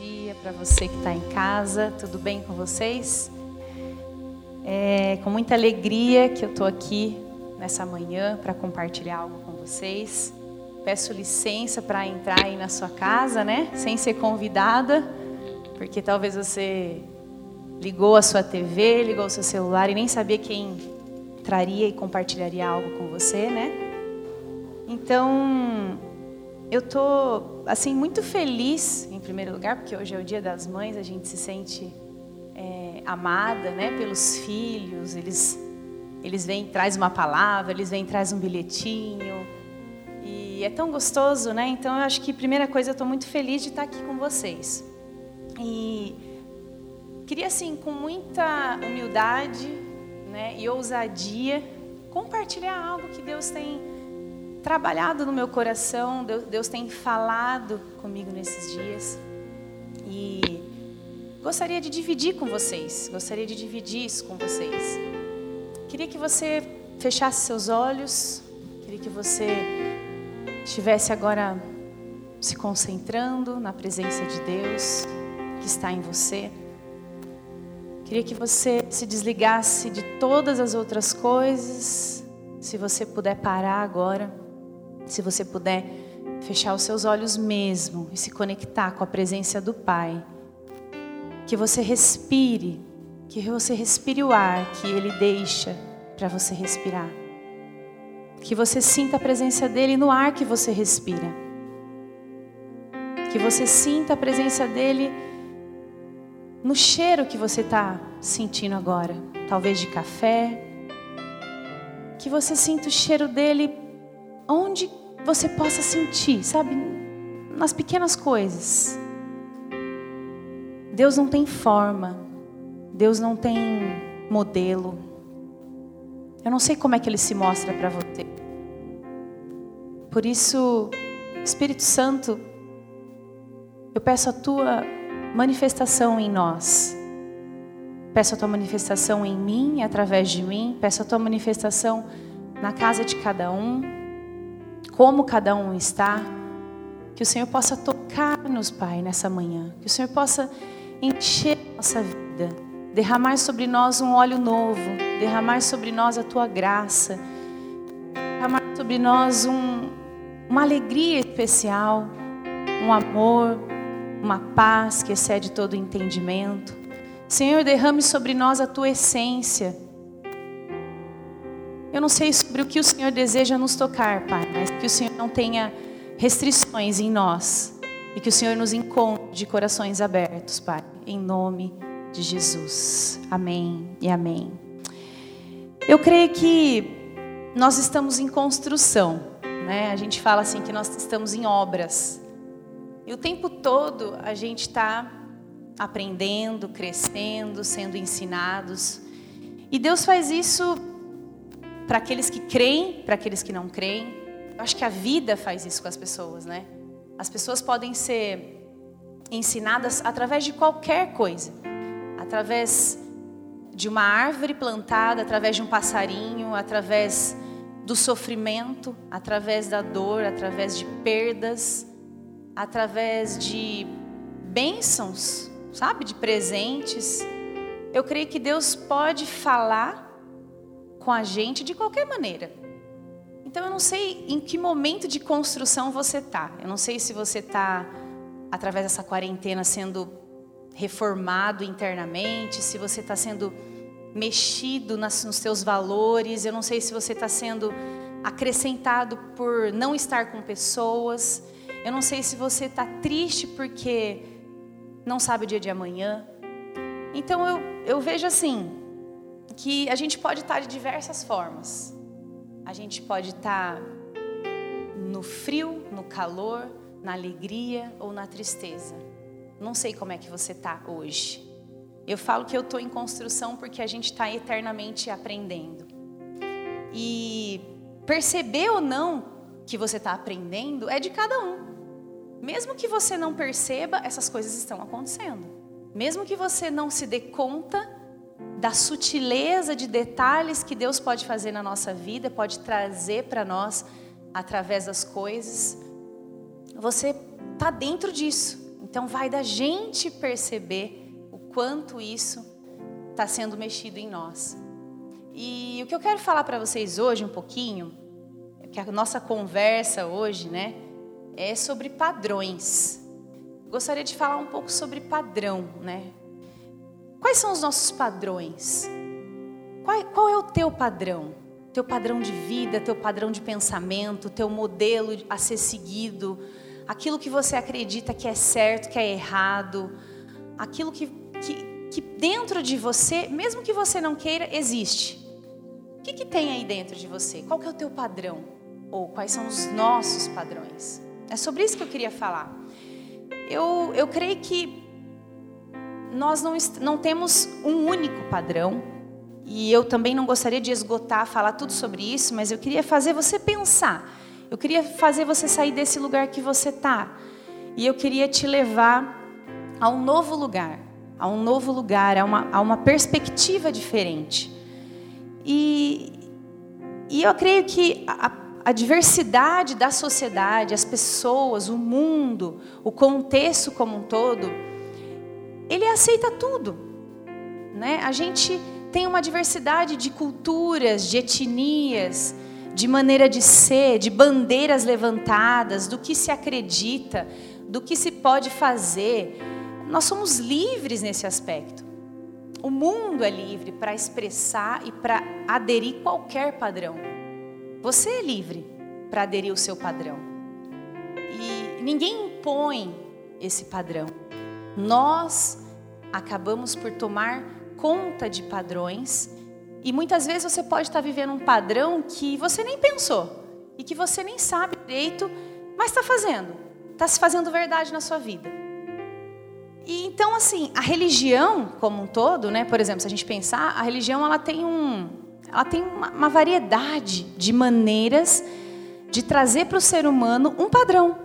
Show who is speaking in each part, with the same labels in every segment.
Speaker 1: dia para você que está em casa. Tudo bem com vocês? É com muita alegria que eu estou aqui nessa manhã para compartilhar algo com vocês. Peço licença para entrar aí na sua casa, né? Sem ser convidada, porque talvez você ligou a sua TV, ligou o seu celular e nem sabia quem traria e compartilharia algo com você, né? Então, eu tô assim muito feliz primeiro lugar porque hoje é o Dia das Mães, a gente se sente é, amada, né, pelos filhos. Eles eles vêm traz uma palavra, eles vêm traz um bilhetinho e é tão gostoso, né? Então eu acho que primeira coisa eu estou muito feliz de estar aqui com vocês e queria assim com muita humildade, né, e ousadia compartilhar algo que Deus tem trabalhado no meu coração, Deus, Deus tem falado comigo nesses dias. E gostaria de dividir com vocês, gostaria de dividir isso com vocês. Queria que você fechasse seus olhos, queria que você estivesse agora se concentrando na presença de Deus que está em você. Queria que você se desligasse de todas as outras coisas. Se você puder parar agora. Se você puder fechar os seus olhos mesmo e se conectar com a presença do Pai. Que você respire, que você respire o ar que Ele deixa para você respirar. Que você sinta a presença dEle no ar que você respira. Que você sinta a presença dEle no cheiro que você está sentindo agora. Talvez de café. Que você sinta o cheiro dEle onde você possa sentir, sabe, nas pequenas coisas. Deus não tem forma, Deus não tem modelo. Eu não sei como é que ele se mostra para você. Por isso, Espírito Santo, eu peço a tua manifestação em nós. Peço a tua manifestação em mim, através de mim. Peço a tua manifestação na casa de cada um como cada um está. Que o Senhor possa tocar-nos, Pai, nessa manhã. Que o Senhor possa encher nossa vida, derramar sobre nós um óleo novo, derramar sobre nós a tua graça, derramar sobre nós um, uma alegria especial, um amor, uma paz que excede todo entendimento. Senhor, derrame sobre nós a tua essência eu não sei sobre o que o Senhor deseja nos tocar, Pai, mas que o Senhor não tenha restrições em nós e que o Senhor nos encontre de corações abertos, Pai, em nome de Jesus. Amém e amém. Eu creio que nós estamos em construção, né? A gente fala assim que nós estamos em obras. E o tempo todo a gente está aprendendo, crescendo, sendo ensinados. E Deus faz isso para aqueles que creem, para aqueles que não creem. Eu acho que a vida faz isso com as pessoas, né? As pessoas podem ser ensinadas através de qualquer coisa, através de uma árvore plantada, através de um passarinho, através do sofrimento, através da dor, através de perdas, através de bênçãos, sabe, de presentes. Eu creio que Deus pode falar com a gente de qualquer maneira. Então eu não sei em que momento de construção você está. Eu não sei se você está através dessa quarentena sendo reformado internamente, se você está sendo mexido nas, nos seus valores. Eu não sei se você está sendo acrescentado por não estar com pessoas. Eu não sei se você está triste porque não sabe o dia de amanhã. Então eu, eu vejo assim, que a gente pode estar de diversas formas. A gente pode estar no frio, no calor, na alegria ou na tristeza. Não sei como é que você está hoje. Eu falo que eu estou em construção porque a gente está eternamente aprendendo. E perceber ou não que você está aprendendo é de cada um. Mesmo que você não perceba, essas coisas estão acontecendo. Mesmo que você não se dê conta, da sutileza de detalhes que Deus pode fazer na nossa vida, pode trazer para nós através das coisas. Você está dentro disso. Então vai da gente perceber o quanto isso está sendo mexido em nós. E o que eu quero falar para vocês hoje um pouquinho, é que a nossa conversa hoje, né, é sobre padrões. Gostaria de falar um pouco sobre padrão, né? Quais são os nossos padrões? Qual, qual é o teu padrão? Teu padrão de vida, teu padrão de pensamento, teu modelo a ser seguido, aquilo que você acredita que é certo, que é errado, aquilo que, que, que dentro de você, mesmo que você não queira, existe. O que, que tem aí dentro de você? Qual é o teu padrão? Ou quais são os nossos padrões? É sobre isso que eu queria falar. Eu, eu creio que nós não, não temos um único padrão, e eu também não gostaria de esgotar, falar tudo sobre isso, mas eu queria fazer você pensar. Eu queria fazer você sair desse lugar que você está. E eu queria te levar a um novo lugar, a um novo lugar, a uma, a uma perspectiva diferente. E, e eu creio que a, a diversidade da sociedade, as pessoas, o mundo, o contexto como um todo, ele aceita tudo. Né? A gente tem uma diversidade de culturas, de etnias, de maneira de ser, de bandeiras levantadas, do que se acredita, do que se pode fazer. Nós somos livres nesse aspecto. O mundo é livre para expressar e para aderir qualquer padrão. Você é livre para aderir o seu padrão. E ninguém impõe esse padrão. Nós acabamos por tomar conta de padrões e muitas vezes você pode estar vivendo um padrão que você nem pensou e que você nem sabe direito, mas está fazendo, está se fazendo verdade na sua vida. E então assim, a religião como um todo, né? Por exemplo, se a gente pensar, a religião ela tem um ela tem uma, uma variedade de maneiras de trazer para o ser humano um padrão,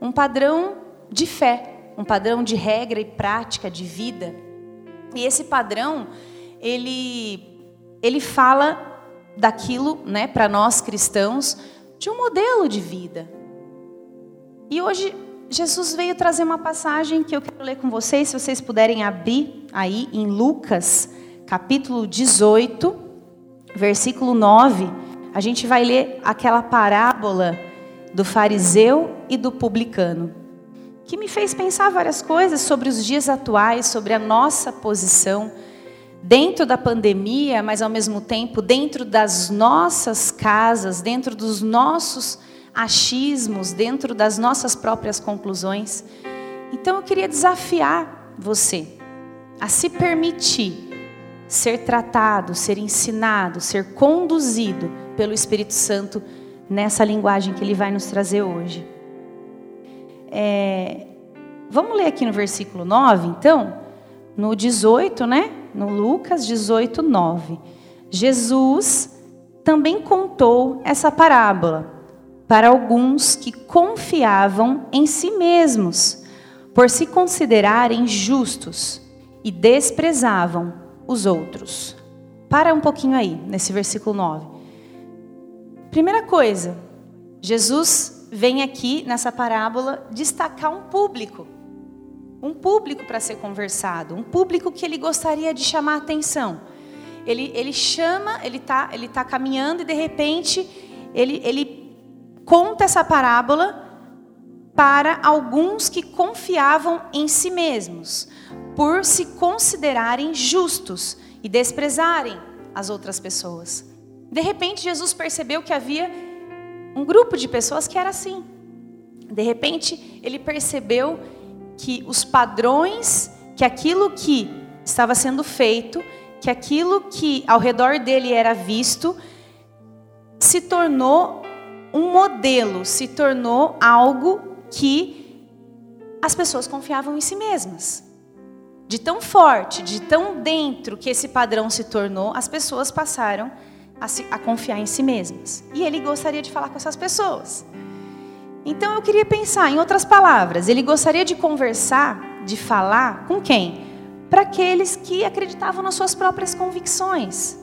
Speaker 1: um padrão de fé, um padrão de regra e prática de vida. E esse padrão, ele ele fala daquilo, né, para nós cristãos, de um modelo de vida. E hoje Jesus veio trazer uma passagem que eu quero ler com vocês, se vocês puderem abrir aí em Lucas, capítulo 18, versículo 9, a gente vai ler aquela parábola do fariseu e do publicano, que me fez pensar várias coisas sobre os dias atuais, sobre a nossa posição dentro da pandemia, mas ao mesmo tempo dentro das nossas casas, dentro dos nossos achismos, dentro das nossas próprias conclusões. Então eu queria desafiar você a se permitir ser tratado, ser ensinado, ser conduzido pelo Espírito Santo nessa linguagem que ele vai nos trazer hoje. É, vamos ler aqui no versículo 9, então, no 18, né? No Lucas 18, 9. Jesus também contou essa parábola para alguns que confiavam em si mesmos, por se considerarem justos e desprezavam os outros. Para um pouquinho aí, nesse versículo 9. Primeira coisa, Jesus vem aqui nessa parábola destacar um público. Um público para ser conversado, um público que ele gostaria de chamar a atenção. Ele, ele chama, ele está ele tá caminhando e de repente ele, ele conta essa parábola para alguns que confiavam em si mesmos, por se considerarem justos e desprezarem as outras pessoas. De repente, Jesus percebeu que havia um grupo de pessoas que era assim. De repente, ele percebeu que os padrões, que aquilo que estava sendo feito, que aquilo que ao redor dele era visto, se tornou um modelo, se tornou algo que as pessoas confiavam em si mesmas. De tão forte, de tão dentro que esse padrão se tornou, as pessoas passaram a, se, a confiar em si mesmas. E ele gostaria de falar com essas pessoas. Então eu queria pensar, em outras palavras, ele gostaria de conversar, de falar com quem? Para aqueles que acreditavam nas suas próprias convicções.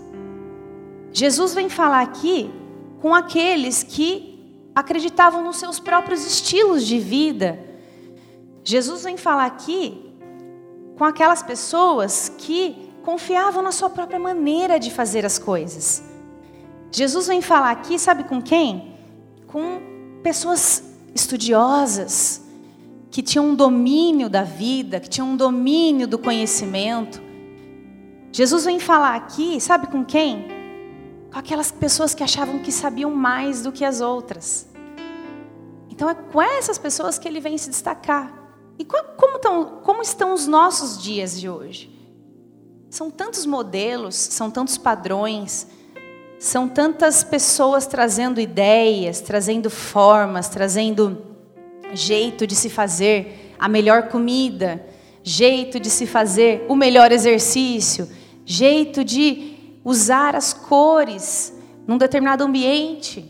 Speaker 1: Jesus vem falar aqui com aqueles que acreditavam nos seus próprios estilos de vida, Jesus vem falar aqui com aquelas pessoas que confiavam na sua própria maneira de fazer as coisas. Jesus vem falar aqui, sabe com quem? Com pessoas estudiosas, que tinham um domínio da vida, que tinham um domínio do conhecimento. Jesus vem falar aqui, sabe com quem? Com aquelas pessoas que achavam que sabiam mais do que as outras. Então é com essas pessoas que ele vem se destacar. E como, estão, como estão os nossos dias de hoje? São tantos modelos, são tantos padrões, são tantas pessoas trazendo ideias, trazendo formas, trazendo jeito de se fazer a melhor comida, jeito de se fazer o melhor exercício, jeito de usar as cores num determinado ambiente,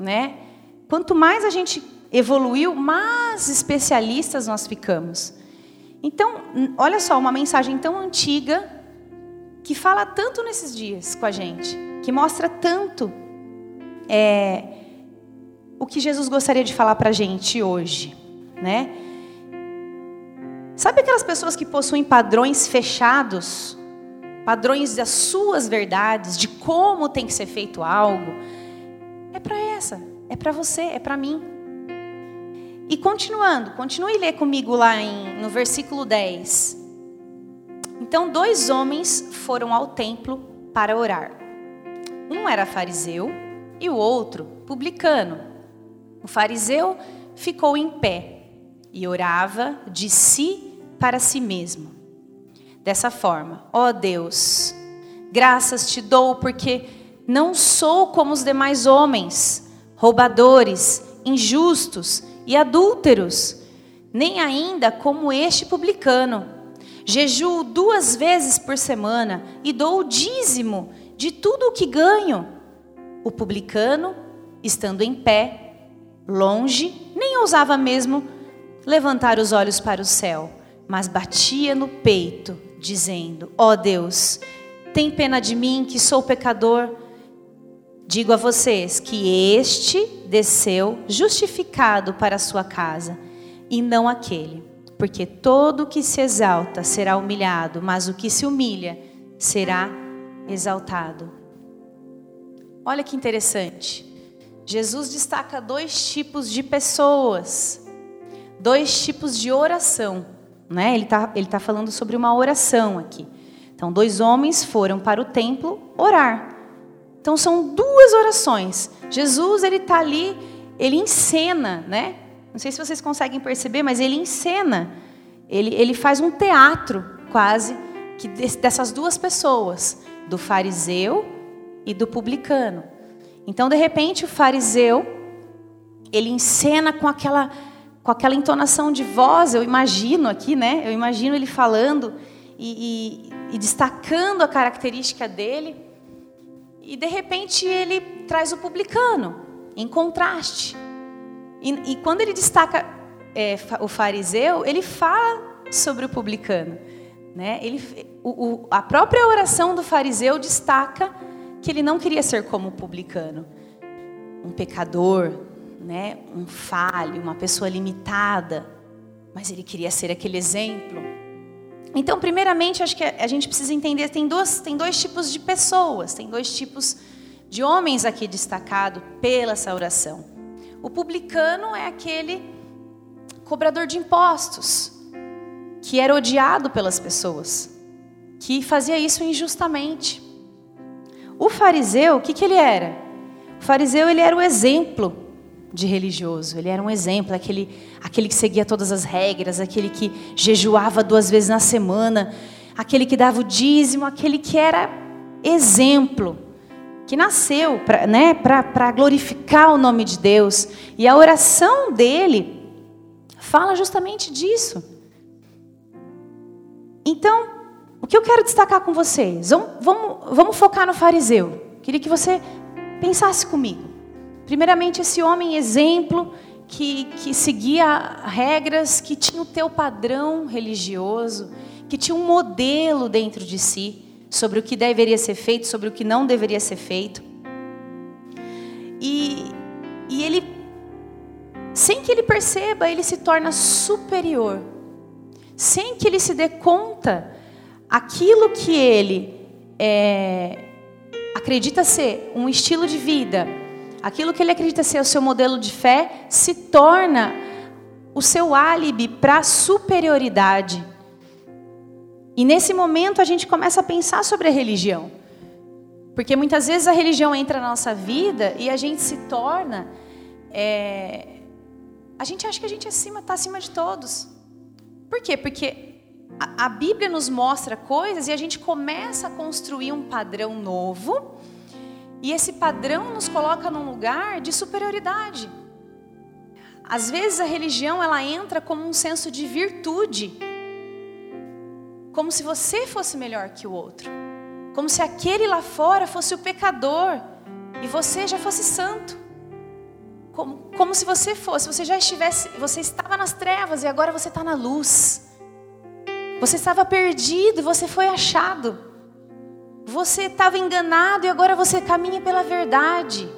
Speaker 1: né? Quanto mais a gente evoluiu, mais especialistas nós ficamos. Então, olha só, uma mensagem tão antiga que fala tanto nesses dias com a gente, que mostra tanto é, o que Jesus gostaria de falar para a gente hoje, né? Sabe aquelas pessoas que possuem padrões fechados, padrões das suas verdades, de como tem que ser feito algo? É para essa, é para você, é para mim. E continuando, continue ler comigo lá em, no versículo 10. Então, dois homens foram ao templo para orar. Um era fariseu e o outro publicano. O fariseu ficou em pé e orava de si para si mesmo. Dessa forma, ó oh Deus, graças te dou porque não sou como os demais homens, roubadores, injustos, e adúlteros, nem ainda como este publicano. Jejuo duas vezes por semana e dou o dízimo de tudo o que ganho. O publicano, estando em pé, longe, nem ousava mesmo levantar os olhos para o céu, mas batia no peito, dizendo: Ó oh Deus, tem pena de mim que sou pecador. Digo a vocês que este desceu justificado para a sua casa, e não aquele. Porque todo o que se exalta será humilhado, mas o que se humilha será exaltado. Olha que interessante. Jesus destaca dois tipos de pessoas, dois tipos de oração. Né? Ele está ele tá falando sobre uma oração aqui. Então, dois homens foram para o templo orar. Então são duas orações. Jesus ele está ali, ele encena, né? Não sei se vocês conseguem perceber, mas ele encena. Ele, ele faz um teatro quase que dessas duas pessoas, do fariseu e do publicano. Então de repente o fariseu ele encena com aquela com aquela entonação de voz, eu imagino aqui, né? Eu imagino ele falando e, e, e destacando a característica dele. E de repente ele traz o publicano, em contraste. E, e quando ele destaca é, o fariseu, ele fala sobre o publicano. Né? Ele, o, o, a própria oração do fariseu destaca que ele não queria ser como o publicano, um pecador, né? um falho, uma pessoa limitada, mas ele queria ser aquele exemplo então, primeiramente, acho que a gente precisa entender tem dois, tem dois tipos de pessoas, tem dois tipos de homens aqui destacado pela essa oração. O publicano é aquele cobrador de impostos, que era odiado pelas pessoas, que fazia isso injustamente. O fariseu, o que, que ele era? O fariseu ele era o exemplo de religioso. Ele era um exemplo, aquele, aquele que seguia todas as regras, aquele que jejuava duas vezes na semana, aquele que dava o dízimo, aquele que era exemplo, que nasceu para né, glorificar o nome de Deus. E a oração dele fala justamente disso. Então, o que eu quero destacar com vocês? Vamos, vamos, vamos focar no fariseu. Queria que você pensasse comigo. Primeiramente, esse homem exemplo que, que seguia regras, que tinha o teu padrão religioso, que tinha um modelo dentro de si sobre o que deveria ser feito, sobre o que não deveria ser feito. E, e ele sem que ele perceba, ele se torna superior. Sem que ele se dê conta, aquilo que ele é, acredita ser um estilo de vida, aquilo que ele acredita ser o seu modelo de fé, se torna o seu álibi para a superioridade. E nesse momento a gente começa a pensar sobre a religião. Porque muitas vezes a religião entra na nossa vida e a gente se torna. É, a gente acha que a gente está é acima de todos. Por quê? Porque a, a Bíblia nos mostra coisas e a gente começa a construir um padrão novo. E esse padrão nos coloca num lugar de superioridade. Às vezes a religião ela entra como um senso de virtude como se você fosse melhor que o outro, como se aquele lá fora fosse o pecador e você já fosse santo. Como, como se você fosse, você já estivesse, você estava nas trevas e agora você está na luz. Você estava perdido e você foi achado. Você estava enganado e agora você caminha pela verdade.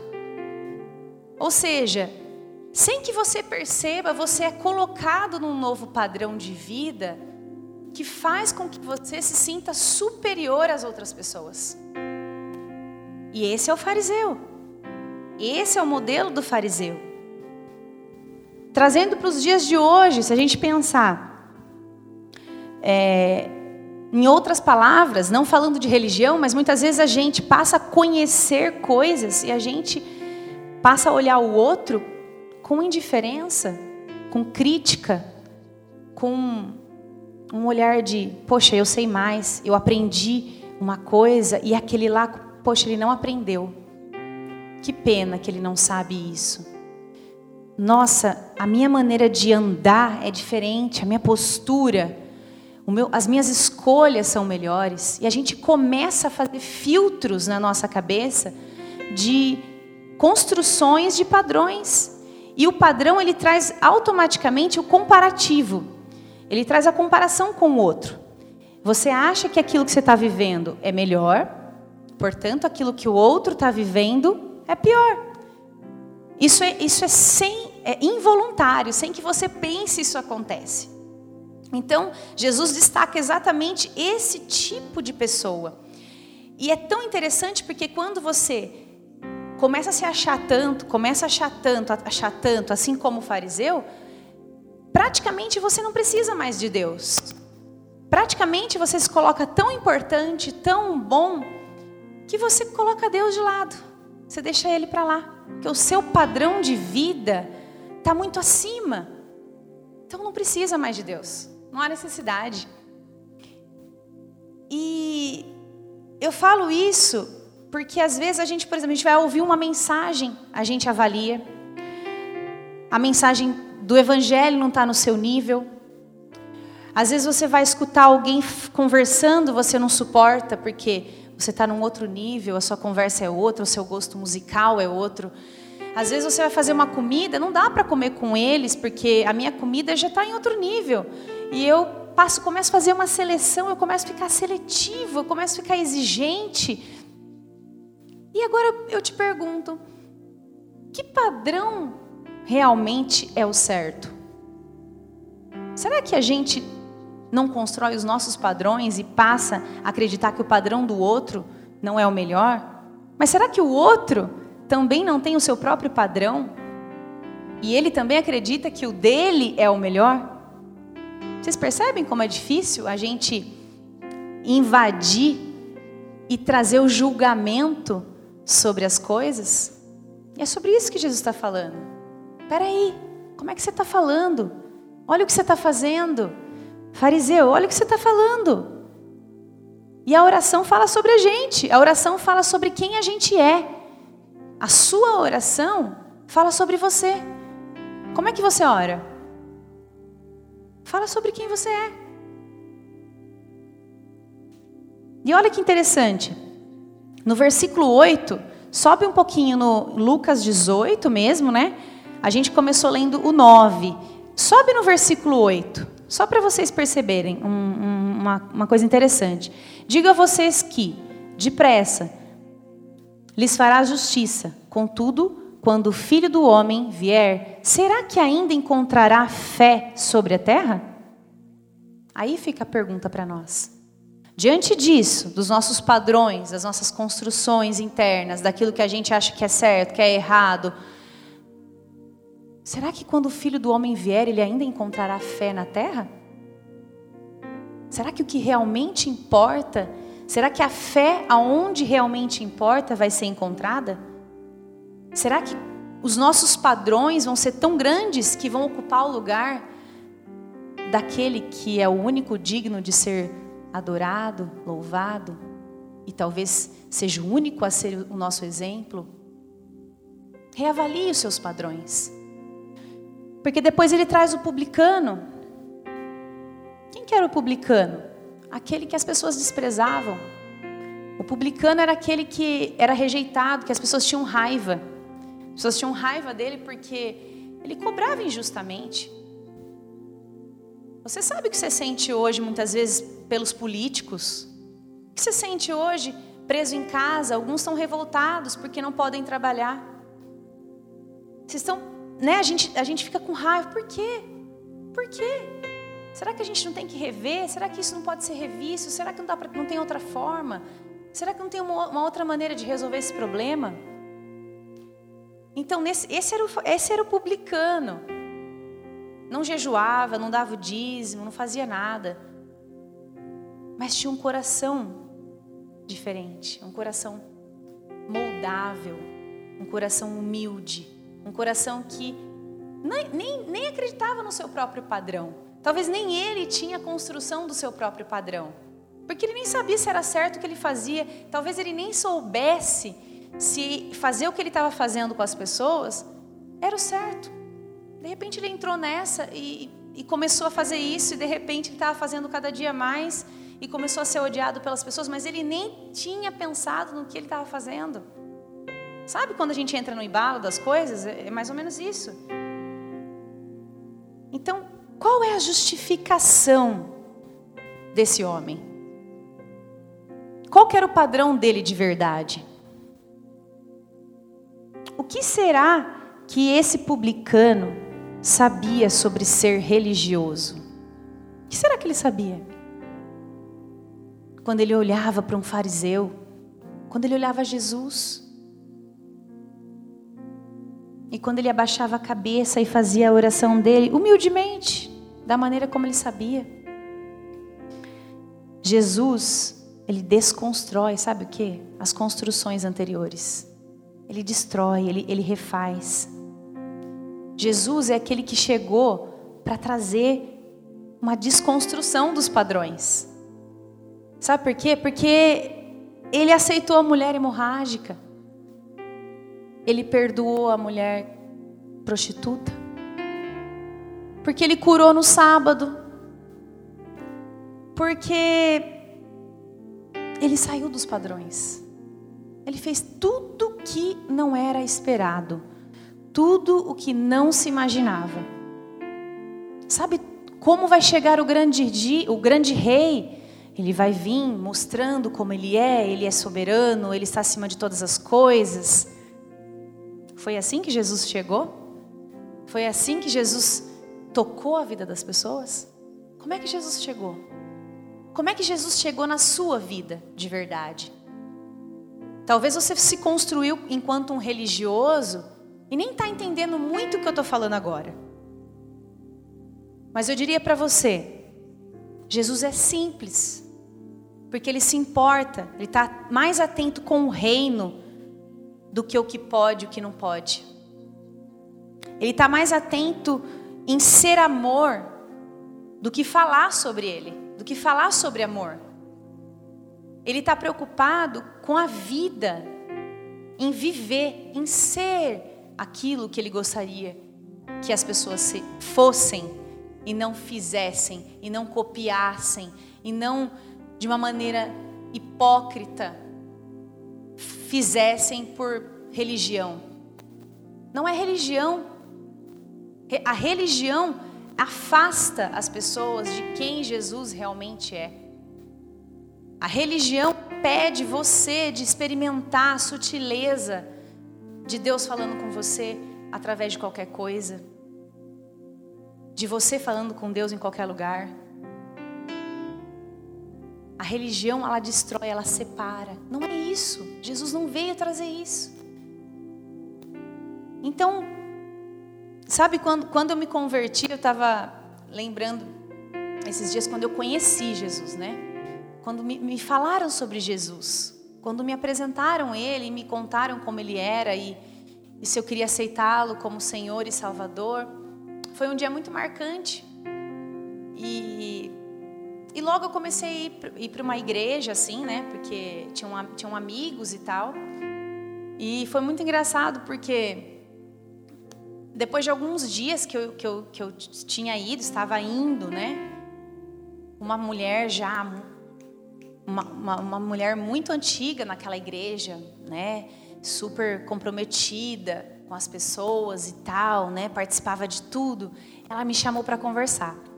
Speaker 1: Ou seja, sem que você perceba, você é colocado num novo padrão de vida que faz com que você se sinta superior às outras pessoas. E esse é o fariseu. Esse é o modelo do fariseu. Trazendo para os dias de hoje, se a gente pensar é, em outras palavras, não falando de religião, mas muitas vezes a gente passa a conhecer coisas e a gente passa a olhar o outro com indiferença, com crítica, com um olhar de, poxa, eu sei mais, eu aprendi uma coisa e aquele lá, poxa, ele não aprendeu. Que pena que ele não sabe isso. Nossa, a minha maneira de andar é diferente, a minha postura, meu, as minhas escolhas são melhores. E a gente começa a fazer filtros na nossa cabeça de construções de padrões. E o padrão ele traz automaticamente o comparativo. Ele traz a comparação com o outro. Você acha que aquilo que você está vivendo é melhor, portanto, aquilo que o outro está vivendo é pior. Isso é, isso é, sem, é involuntário, sem que você pense isso acontece. Então, Jesus destaca exatamente esse tipo de pessoa. E é tão interessante porque quando você começa a se achar tanto, começa a achar tanto, achar tanto, assim como o fariseu, praticamente você não precisa mais de Deus. Praticamente você se coloca tão importante, tão bom, que você coloca Deus de lado. Você deixa ele para lá, porque o seu padrão de vida está muito acima. Então não precisa mais de Deus. Não há necessidade. E eu falo isso porque às vezes a gente, por exemplo, a gente vai ouvir uma mensagem, a gente avalia. A mensagem do evangelho não está no seu nível. Às vezes você vai escutar alguém conversando, você não suporta porque você está num outro nível, a sua conversa é outra, o seu gosto musical é outro. Às vezes você vai fazer uma comida, não dá para comer com eles porque a minha comida já está em outro nível. E eu passo, começo a fazer uma seleção, eu começo a ficar seletivo, eu começo a ficar exigente. E agora eu te pergunto, que padrão realmente é o certo? Será que a gente não constrói os nossos padrões e passa a acreditar que o padrão do outro não é o melhor? Mas será que o outro também não tem o seu próprio padrão? E ele também acredita que o dele é o melhor? Vocês percebem como é difícil a gente invadir e trazer o julgamento sobre as coisas? E é sobre isso que Jesus está falando. Peraí, como é que você está falando? Olha o que você está fazendo. Fariseu, olha o que você está falando. E a oração fala sobre a gente, a oração fala sobre quem a gente é. A sua oração fala sobre você. Como é que você ora? Fala sobre quem você é. E olha que interessante. No versículo 8, sobe um pouquinho no Lucas 18 mesmo, né? A gente começou lendo o 9. Sobe no versículo 8, só para vocês perceberem um, um, uma, uma coisa interessante. Diga a vocês que, depressa, lhes fará justiça, contudo, quando o filho do homem vier, será que ainda encontrará fé sobre a terra? Aí fica a pergunta para nós. Diante disso, dos nossos padrões, das nossas construções internas, daquilo que a gente acha que é certo, que é errado, será que quando o filho do homem vier, ele ainda encontrará fé na terra? Será que o que realmente importa, será que a fé aonde realmente importa vai ser encontrada? Será que os nossos padrões vão ser tão grandes que vão ocupar o lugar daquele que é o único digno de ser adorado, louvado e talvez seja o único a ser o nosso exemplo? Reavalie os seus padrões. Porque depois ele traz o publicano quem que era o publicano? Aquele que as pessoas desprezavam. O publicano era aquele que era rejeitado, que as pessoas tinham raiva. As pessoas tinham raiva dele porque ele cobrava injustamente. Você sabe o que você sente hoje, muitas vezes, pelos políticos? O que você sente hoje preso em casa? Alguns estão revoltados porque não podem trabalhar. Vocês estão, né? A gente, a gente fica com raiva. Por quê? Por quê? Será que a gente não tem que rever? Será que isso não pode ser revisto? Será que não, dá pra, não tem outra forma? Será que não tem uma, uma outra maneira de resolver esse problema? Então, nesse, esse, era o, esse era o publicano. Não jejuava, não dava o dízimo, não fazia nada. Mas tinha um coração diferente, um coração moldável, um coração humilde, um coração que nem, nem, nem acreditava no seu próprio padrão. Talvez nem ele tinha a construção do seu próprio padrão. Porque ele nem sabia se era certo o que ele fazia. Talvez ele nem soubesse se fazer o que ele estava fazendo com as pessoas era o certo. De repente ele entrou nessa e, e começou a fazer isso, e de repente ele estava fazendo cada dia mais e começou a ser odiado pelas pessoas, mas ele nem tinha pensado no que ele estava fazendo. Sabe quando a gente entra no embalo das coisas? É, é mais ou menos isso. Então, qual é a justificação desse homem? Qual era o padrão dele de verdade? O que será que esse publicano sabia sobre ser religioso? O que será que ele sabia? Quando ele olhava para um fariseu, quando ele olhava Jesus, e quando ele abaixava a cabeça e fazia a oração dele, humildemente, da maneira como ele sabia. Jesus, ele desconstrói, sabe o que? As construções anteriores. Ele destrói, ele, ele refaz. Jesus é aquele que chegou para trazer uma desconstrução dos padrões. Sabe por quê? Porque ele aceitou a mulher hemorrágica. Ele perdoou a mulher prostituta. Porque ele curou no sábado. Porque ele saiu dos padrões. Ele fez tudo o que não era esperado. Tudo o que não se imaginava. Sabe como vai chegar o grande, dia, o grande rei? Ele vai vir mostrando como ele é, ele é soberano, ele está acima de todas as coisas. Foi assim que Jesus chegou? Foi assim que Jesus tocou a vida das pessoas? Como é que Jesus chegou? Como é que Jesus chegou na sua vida de verdade? Talvez você se construiu enquanto um religioso e nem está entendendo muito o que eu estou falando agora. Mas eu diria para você: Jesus é simples, porque ele se importa, ele está mais atento com o reino do que o que pode e o que não pode. Ele está mais atento em ser amor do que falar sobre ele, do que falar sobre amor. Ele está preocupado com a vida, em viver, em ser aquilo que ele gostaria que as pessoas fossem e não fizessem, e não copiassem, e não de uma maneira hipócrita fizessem por religião. Não é religião. A religião afasta as pessoas de quem Jesus realmente é. A religião pede você de experimentar a sutileza de Deus falando com você através de qualquer coisa, de você falando com Deus em qualquer lugar. A religião, ela destrói, ela separa. Não é isso. Jesus não veio trazer isso. Então, sabe quando, quando eu me converti, eu estava lembrando esses dias quando eu conheci Jesus, né? Quando me, me falaram sobre Jesus, quando me apresentaram Ele, me contaram como Ele era e, e se eu queria aceitá-lo como Senhor e Salvador, foi um dia muito marcante. E e logo eu comecei a ir para uma igreja, assim, né? Porque tinham, tinham amigos e tal. E foi muito engraçado, porque depois de alguns dias que eu, que eu, que eu tinha ido, estava indo, né? Uma mulher já, uma, uma, uma mulher muito antiga naquela igreja, né? Super comprometida com as pessoas e tal, né? Participava de tudo. Ela me chamou para conversar.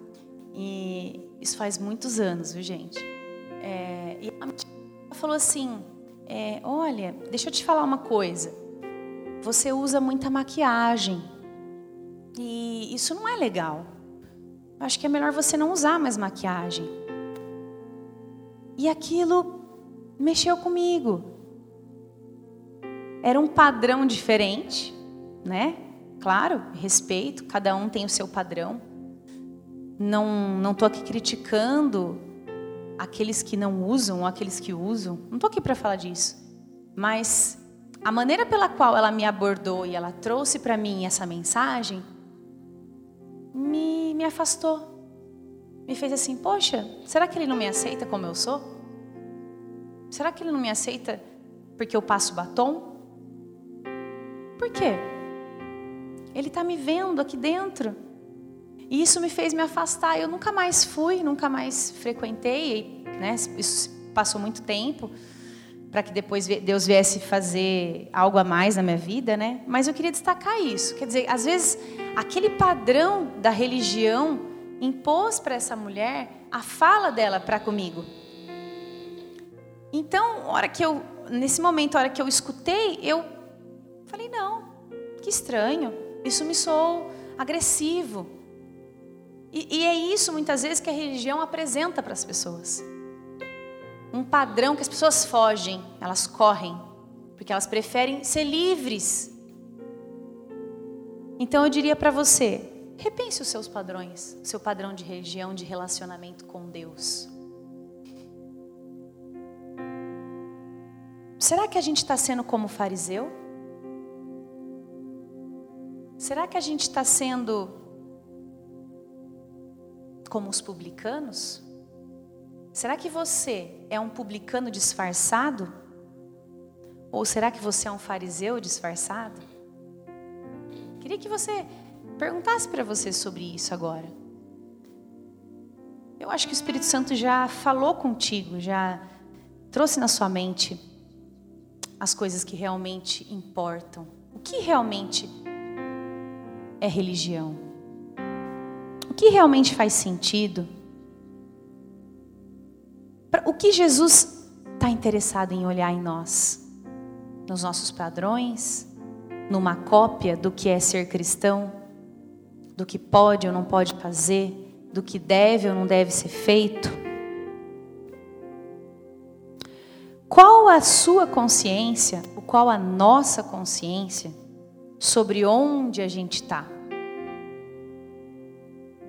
Speaker 1: E isso faz muitos anos, viu, gente? É, e ela falou assim: é, Olha, deixa eu te falar uma coisa. Você usa muita maquiagem. E isso não é legal. Acho que é melhor você não usar mais maquiagem. E aquilo mexeu comigo. Era um padrão diferente, né? Claro, respeito, cada um tem o seu padrão. Não não tô aqui criticando aqueles que não usam ou aqueles que usam. Não tô aqui para falar disso. Mas a maneira pela qual ela me abordou e ela trouxe para mim essa mensagem me, me afastou. Me fez assim: Poxa, será que ele não me aceita como eu sou? Será que ele não me aceita porque eu passo batom? Por quê? Ele está me vendo aqui dentro. E isso me fez me afastar. Eu nunca mais fui, nunca mais frequentei. Né? Isso passou muito tempo para que depois Deus viesse fazer algo a mais na minha vida, né? Mas eu queria destacar isso. Quer dizer, às vezes aquele padrão da religião impôs para essa mulher a fala dela para comigo. Então, hora que eu nesse momento, a hora que eu escutei, eu falei não, que estranho. Isso me soou agressivo. E, e é isso muitas vezes que a religião apresenta para as pessoas. Um padrão que as pessoas fogem, elas correm, porque elas preferem ser livres. Então eu diria para você, repense os seus padrões, seu padrão de religião, de relacionamento com Deus. Será que a gente está sendo como fariseu? Será que a gente está sendo como os publicanos? Será que você é um publicano disfarçado? Ou será que você é um fariseu disfarçado? Queria que você perguntasse para você sobre isso agora. Eu acho que o Espírito Santo já falou contigo, já trouxe na sua mente as coisas que realmente importam. O que realmente é religião? Que realmente faz sentido? O que Jesus está interessado em olhar em nós? Nos nossos padrões? Numa cópia do que é ser cristão? Do que pode ou não pode fazer? Do que deve ou não deve ser feito? Qual a sua consciência, ou qual a nossa consciência sobre onde a gente está?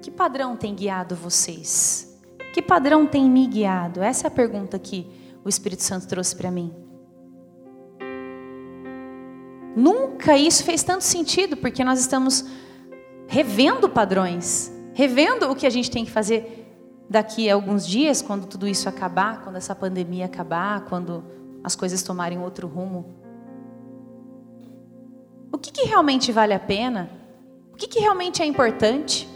Speaker 1: Que padrão tem guiado vocês? Que padrão tem me guiado? Essa é a pergunta que o Espírito Santo trouxe para mim. Nunca isso fez tanto sentido, porque nós estamos revendo padrões, revendo o que a gente tem que fazer daqui a alguns dias, quando tudo isso acabar, quando essa pandemia acabar, quando as coisas tomarem outro rumo. O que, que realmente vale a pena? O que, que realmente é importante?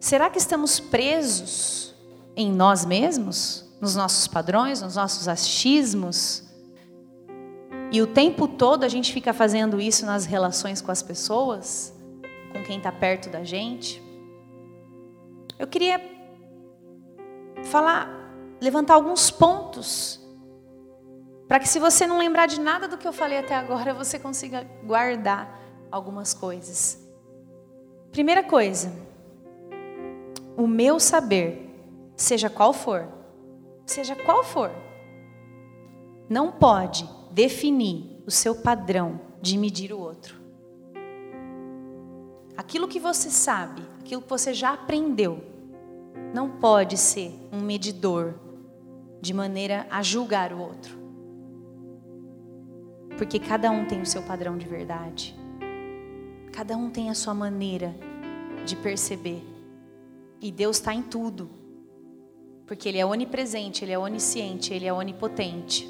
Speaker 1: Será que estamos presos em nós mesmos, nos nossos padrões, nos nossos achismos? E o tempo todo a gente fica fazendo isso nas relações com as pessoas, com quem está perto da gente? Eu queria falar, levantar alguns pontos Para que se você não lembrar de nada do que eu falei até agora, você consiga guardar algumas coisas. Primeira coisa, o meu saber, seja qual for, seja qual for, não pode definir o seu padrão de medir o outro. Aquilo que você sabe, aquilo que você já aprendeu, não pode ser um medidor de maneira a julgar o outro. Porque cada um tem o seu padrão de verdade. Cada um tem a sua maneira de perceber. E Deus está em tudo. Porque Ele é onipresente, Ele é onisciente, Ele é onipotente.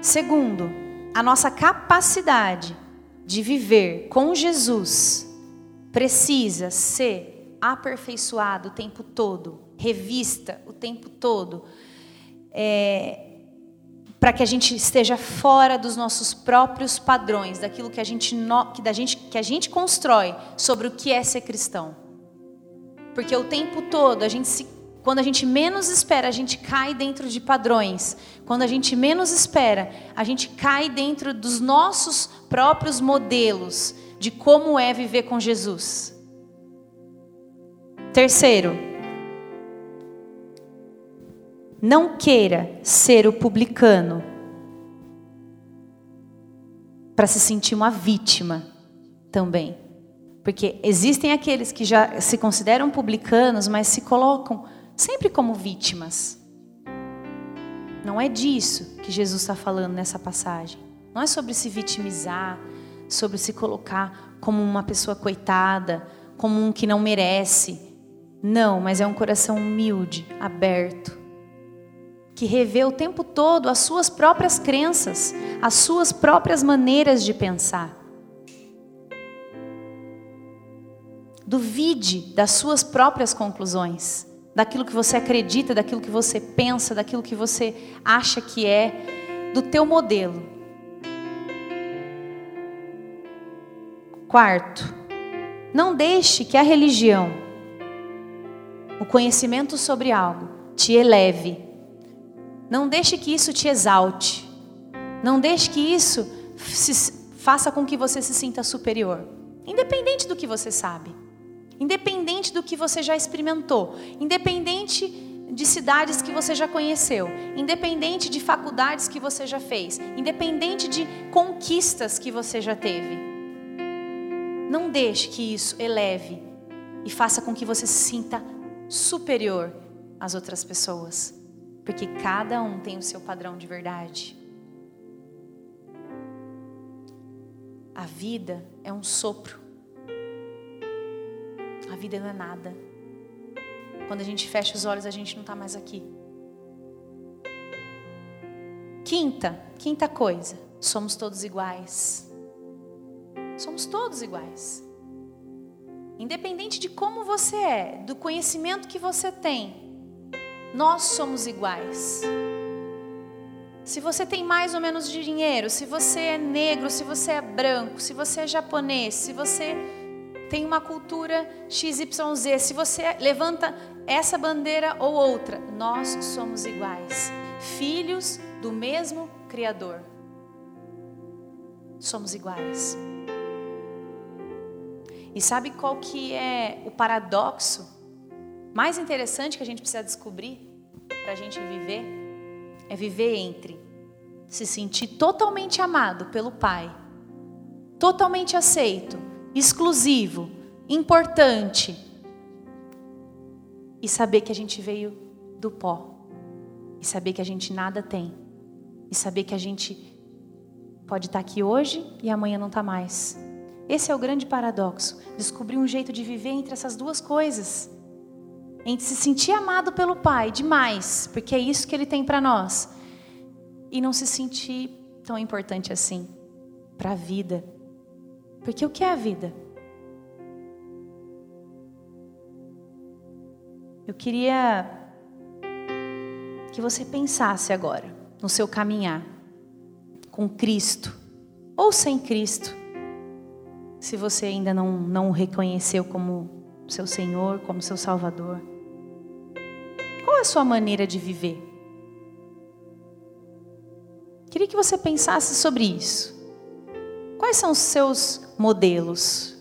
Speaker 1: Segundo, a nossa capacidade de viver com Jesus precisa ser aperfeiçoada o tempo todo, revista o tempo todo. É, para que a gente esteja fora dos nossos próprios padrões, daquilo que a gente, que, da gente, que a gente constrói sobre o que é ser cristão. Porque o tempo todo, a gente se, quando a gente menos espera, a gente cai dentro de padrões. Quando a gente menos espera, a gente cai dentro dos nossos próprios modelos de como é viver com Jesus. Terceiro, não queira ser o publicano para se sentir uma vítima também. Porque existem aqueles que já se consideram publicanos, mas se colocam sempre como vítimas. Não é disso que Jesus está falando nessa passagem. Não é sobre se vitimizar, sobre se colocar como uma pessoa coitada, como um que não merece. Não, mas é um coração humilde, aberto, que revê o tempo todo as suas próprias crenças, as suas próprias maneiras de pensar. Duvide das suas próprias conclusões, daquilo que você acredita, daquilo que você pensa, daquilo que você acha que é, do teu modelo. Quarto, não deixe que a religião, o conhecimento sobre algo, te eleve não deixe que isso te exalte. Não deixe que isso faça com que você se sinta superior. Independente do que você sabe. Independente do que você já experimentou. Independente de cidades que você já conheceu. Independente de faculdades que você já fez. Independente de conquistas que você já teve. Não deixe que isso eleve e faça com que você se sinta superior às outras pessoas. Porque cada um tem o seu padrão de verdade. A vida é um sopro. A vida não é nada. Quando a gente fecha os olhos, a gente não está mais aqui. Quinta, quinta coisa, somos todos iguais. Somos todos iguais. Independente de como você é, do conhecimento que você tem, nós somos iguais. Se você tem mais ou menos dinheiro, se você é negro, se você é branco, se você é japonês, se você tem uma cultura XYZ, se você levanta essa bandeira ou outra, nós somos iguais. Filhos do mesmo Criador. Somos iguais. E sabe qual que é o paradoxo mais interessante que a gente precisa descobrir para a gente viver é viver entre se sentir totalmente amado pelo Pai, totalmente aceito, exclusivo, importante e saber que a gente veio do pó e saber que a gente nada tem e saber que a gente pode estar aqui hoje e amanhã não está mais. Esse é o grande paradoxo, descobrir um jeito de viver entre essas duas coisas em se sentir amado pelo Pai demais, porque é isso que Ele tem para nós, e não se sentir tão importante assim para a vida. Porque o que é a vida? Eu queria que você pensasse agora no seu caminhar com Cristo ou sem Cristo, se você ainda não, não o reconheceu como seu Senhor, como seu Salvador. Qual a sua maneira de viver? Queria que você pensasse sobre isso. Quais são os seus modelos?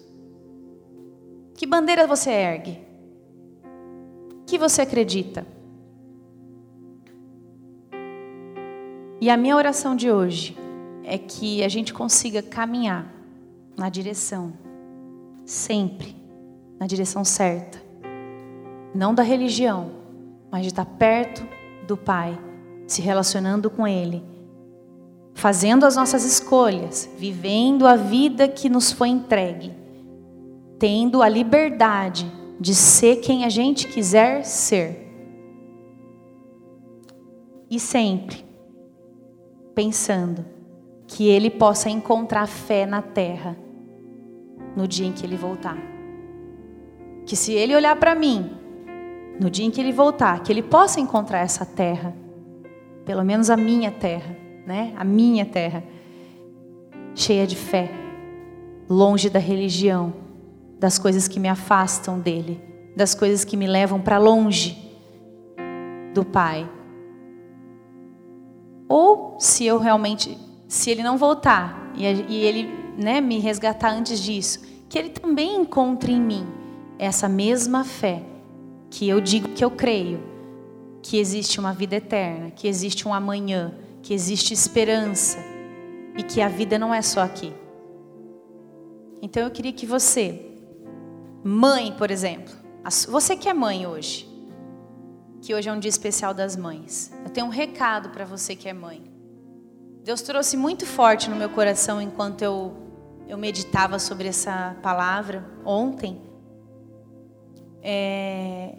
Speaker 1: Que bandeira você ergue? Que você acredita? E a minha oração de hoje é que a gente consiga caminhar na direção, sempre na direção certa. Não da religião, mas de estar perto do Pai, se relacionando com Ele, fazendo as nossas escolhas, vivendo a vida que nos foi entregue, tendo a liberdade de ser quem a gente quiser ser. E sempre pensando que ele possa encontrar fé na terra no dia em que ele voltar. Que se ele olhar para mim, no dia em que ele voltar, que ele possa encontrar essa terra, pelo menos a minha terra, né? A minha terra, cheia de fé, longe da religião, das coisas que me afastam dele, das coisas que me levam para longe do Pai. Ou se eu realmente, se ele não voltar e, ele né, me resgatar antes disso, que ele também encontre em mim essa mesma fé que eu digo que eu creio, que existe uma vida eterna, que existe um amanhã, que existe esperança e que a vida não é só aqui. Então eu queria que você, mãe, por exemplo, você que é mãe hoje, que hoje é um dia especial das mães. Eu tenho um recado para você que é mãe. Deus trouxe muito forte no meu coração enquanto eu, eu meditava sobre essa palavra ontem. É,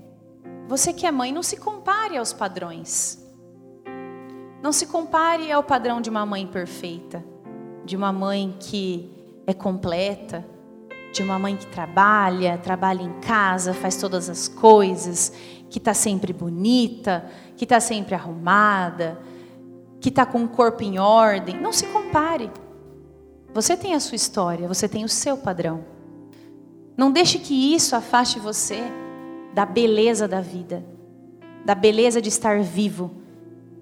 Speaker 1: você que é mãe, não se compare aos padrões. Não se compare ao padrão de uma mãe perfeita, de uma mãe que é completa, de uma mãe que trabalha, trabalha em casa, faz todas as coisas, que está sempre bonita, que está sempre arrumada, que está com o corpo em ordem. Não se compare. Você tem a sua história, você tem o seu padrão. Não deixe que isso afaste você da beleza da vida, da beleza de estar vivo,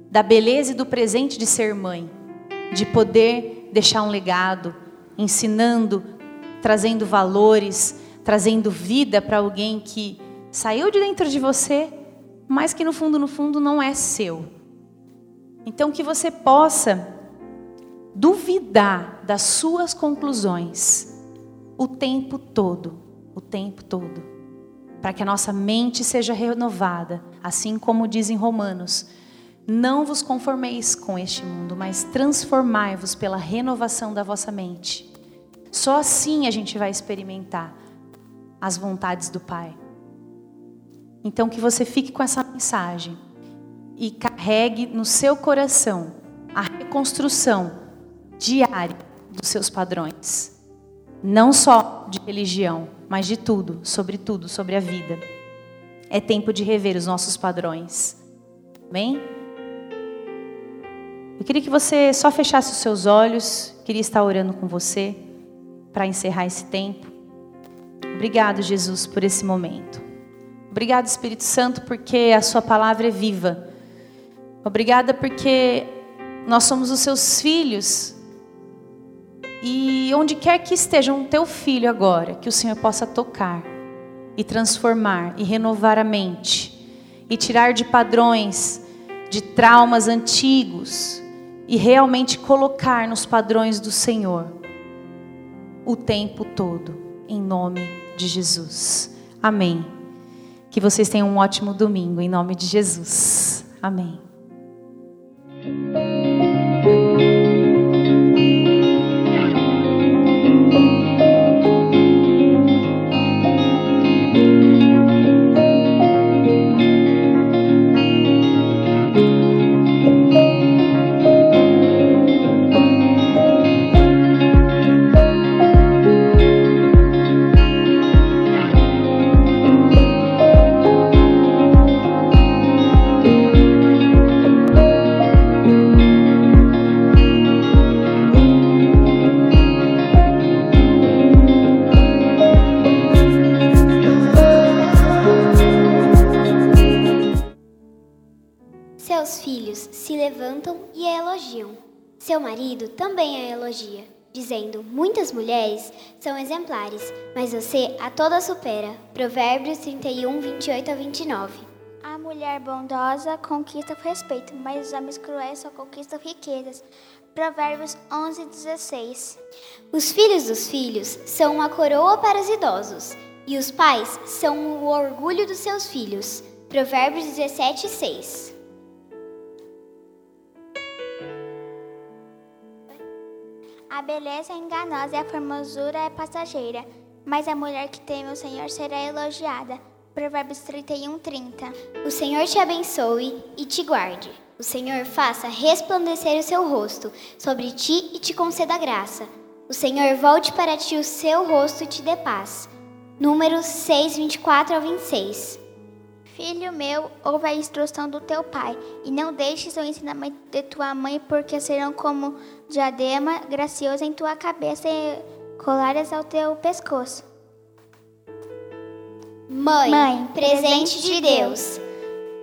Speaker 1: da beleza e do presente de ser mãe, de poder deixar um legado, ensinando, trazendo valores, trazendo vida para alguém que saiu de dentro de você, mas que no fundo, no fundo não é seu. Então que você possa duvidar das suas conclusões o tempo todo, o tempo todo, para que a nossa mente seja renovada, assim como diz em Romanos: não vos conformeis com este mundo, mas transformai-vos pela renovação da vossa mente. Só assim a gente vai experimentar as vontades do Pai. Então, que você fique com essa mensagem e carregue no seu coração a reconstrução diária dos seus padrões. Não só de religião, mas de tudo, sobre tudo, sobre a vida. É tempo de rever os nossos padrões. Amém? Eu queria que você só fechasse os seus olhos, queria estar orando com você para encerrar esse tempo. Obrigado, Jesus, por esse momento. Obrigado, Espírito Santo, porque a Sua palavra é viva. Obrigada porque nós somos os Seus filhos. E onde quer que esteja um teu filho agora, que o Senhor possa tocar e transformar e renovar a mente e tirar de padrões, de traumas antigos e realmente colocar nos padrões do Senhor o tempo todo, em nome de Jesus. Amém. Que vocês tenham um ótimo domingo, em nome de Jesus. Amém.
Speaker 2: Marido também a elogia, dizendo: Muitas mulheres são exemplares, mas você a toda supera. Provérbios 31, 28 a 29.
Speaker 3: A mulher bondosa conquista respeito, mas os homens cruéis só conquistam riquezas. Provérbios 11, 16.
Speaker 2: Os filhos dos filhos são uma coroa para os idosos, e os pais são o orgulho dos seus filhos. Provérbios 17, 6.
Speaker 3: A beleza é enganosa e a formosura é passageira, mas a mulher que teme o Senhor será elogiada. Provérbios 31, 30.
Speaker 2: O Senhor te abençoe e te guarde. O Senhor faça resplandecer o seu rosto sobre ti e te conceda graça. O Senhor volte para ti o seu rosto e te dê paz. Números 6, 24 ao 26.
Speaker 3: Filho meu, ouve a instrução do teu pai, e não deixes o ensinamento de tua mãe, porque serão como diadema graciosa em tua cabeça e colares ao teu pescoço.
Speaker 2: Mãe,
Speaker 3: Mãe,
Speaker 2: presente de Deus.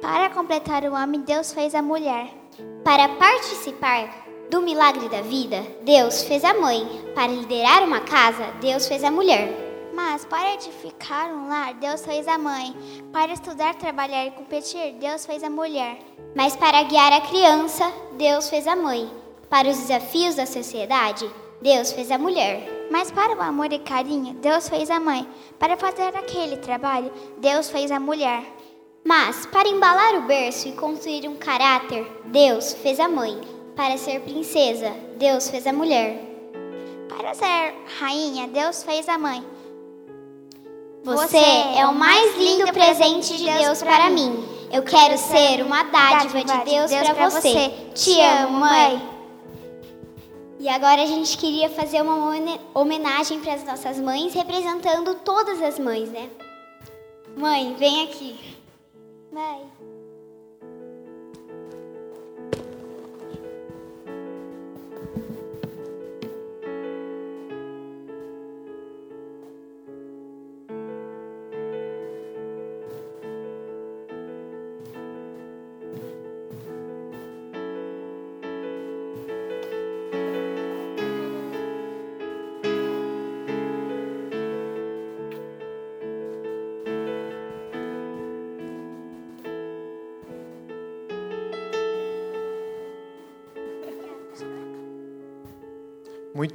Speaker 3: Para completar o homem, Deus fez a mulher.
Speaker 2: Para participar do milagre da vida, Deus fez a mãe. Para liderar uma casa, Deus fez a mulher.
Speaker 3: Mas para edificar um lar, Deus fez a mãe. Para estudar, trabalhar e competir, Deus fez a mulher.
Speaker 2: Mas para guiar a criança, Deus fez a mãe. Para os desafios da sociedade, Deus fez a mulher.
Speaker 3: Mas para o amor e carinho, Deus fez a mãe. Para fazer aquele trabalho, Deus fez a mulher.
Speaker 2: Mas para embalar o berço e construir um caráter, Deus fez a mãe. Para ser princesa, Deus fez a mulher.
Speaker 3: Para ser rainha, Deus fez a mãe.
Speaker 2: Você é o mais lindo presente de Deus para mim. Eu quero ser uma dádiva de Deus para você. Te amo, mãe. E agora a gente queria fazer uma homenagem para as nossas mães, representando todas as mães, né? Mãe, vem aqui.
Speaker 3: Mãe.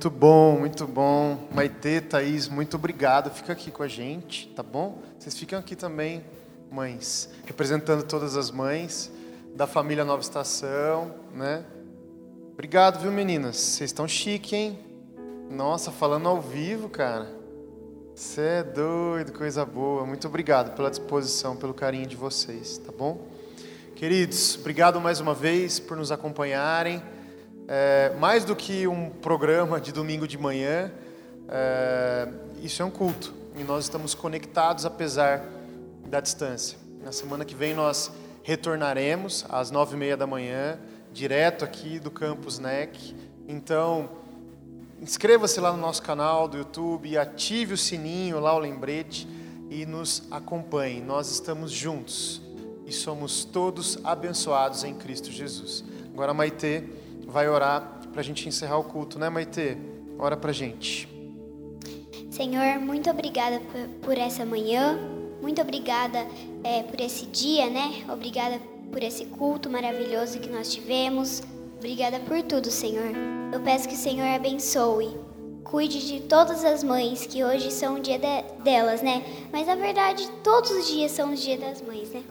Speaker 4: Muito bom, muito bom. Maitê, Thaís, muito obrigado. Fica aqui com a gente, tá bom? Vocês ficam aqui também, mães, representando todas as mães da família Nova Estação, né? Obrigado, viu, meninas? Vocês estão chique, hein? Nossa, falando ao vivo, cara. Você é doido, coisa boa. Muito obrigado pela disposição, pelo carinho de vocês, tá bom? Queridos, obrigado mais uma vez por nos acompanharem é, mais do que um programa de domingo de manhã, é, isso é um culto e nós estamos conectados apesar da distância. Na semana que vem nós retornaremos às nove e meia da manhã, direto aqui do Campus NEC. Então, inscreva-se lá no nosso canal do YouTube, ative o sininho lá, o lembrete e nos acompanhe. Nós estamos juntos e somos todos abençoados em Cristo Jesus. Agora, Maitê vai orar para a gente encerrar o culto, né, Maitê? Ora para a gente.
Speaker 2: Senhor, muito obrigada por essa manhã, muito obrigada é, por esse dia, né? Obrigada por esse culto maravilhoso que nós tivemos. Obrigada por tudo, Senhor. Eu peço que o Senhor abençoe. Cuide de todas as mães, que hoje são o dia de, delas, né? Mas na verdade, todos os dias são os dias das mães, né?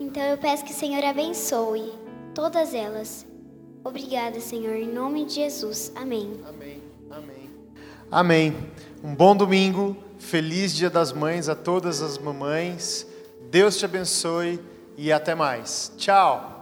Speaker 2: Então eu peço que o Senhor abençoe todas elas. Obrigada, Senhor, em nome de Jesus. Amém.
Speaker 4: Amém. Amém. Amém. Um bom domingo. Feliz Dia das Mães a todas as mamães. Deus te abençoe e até mais. Tchau.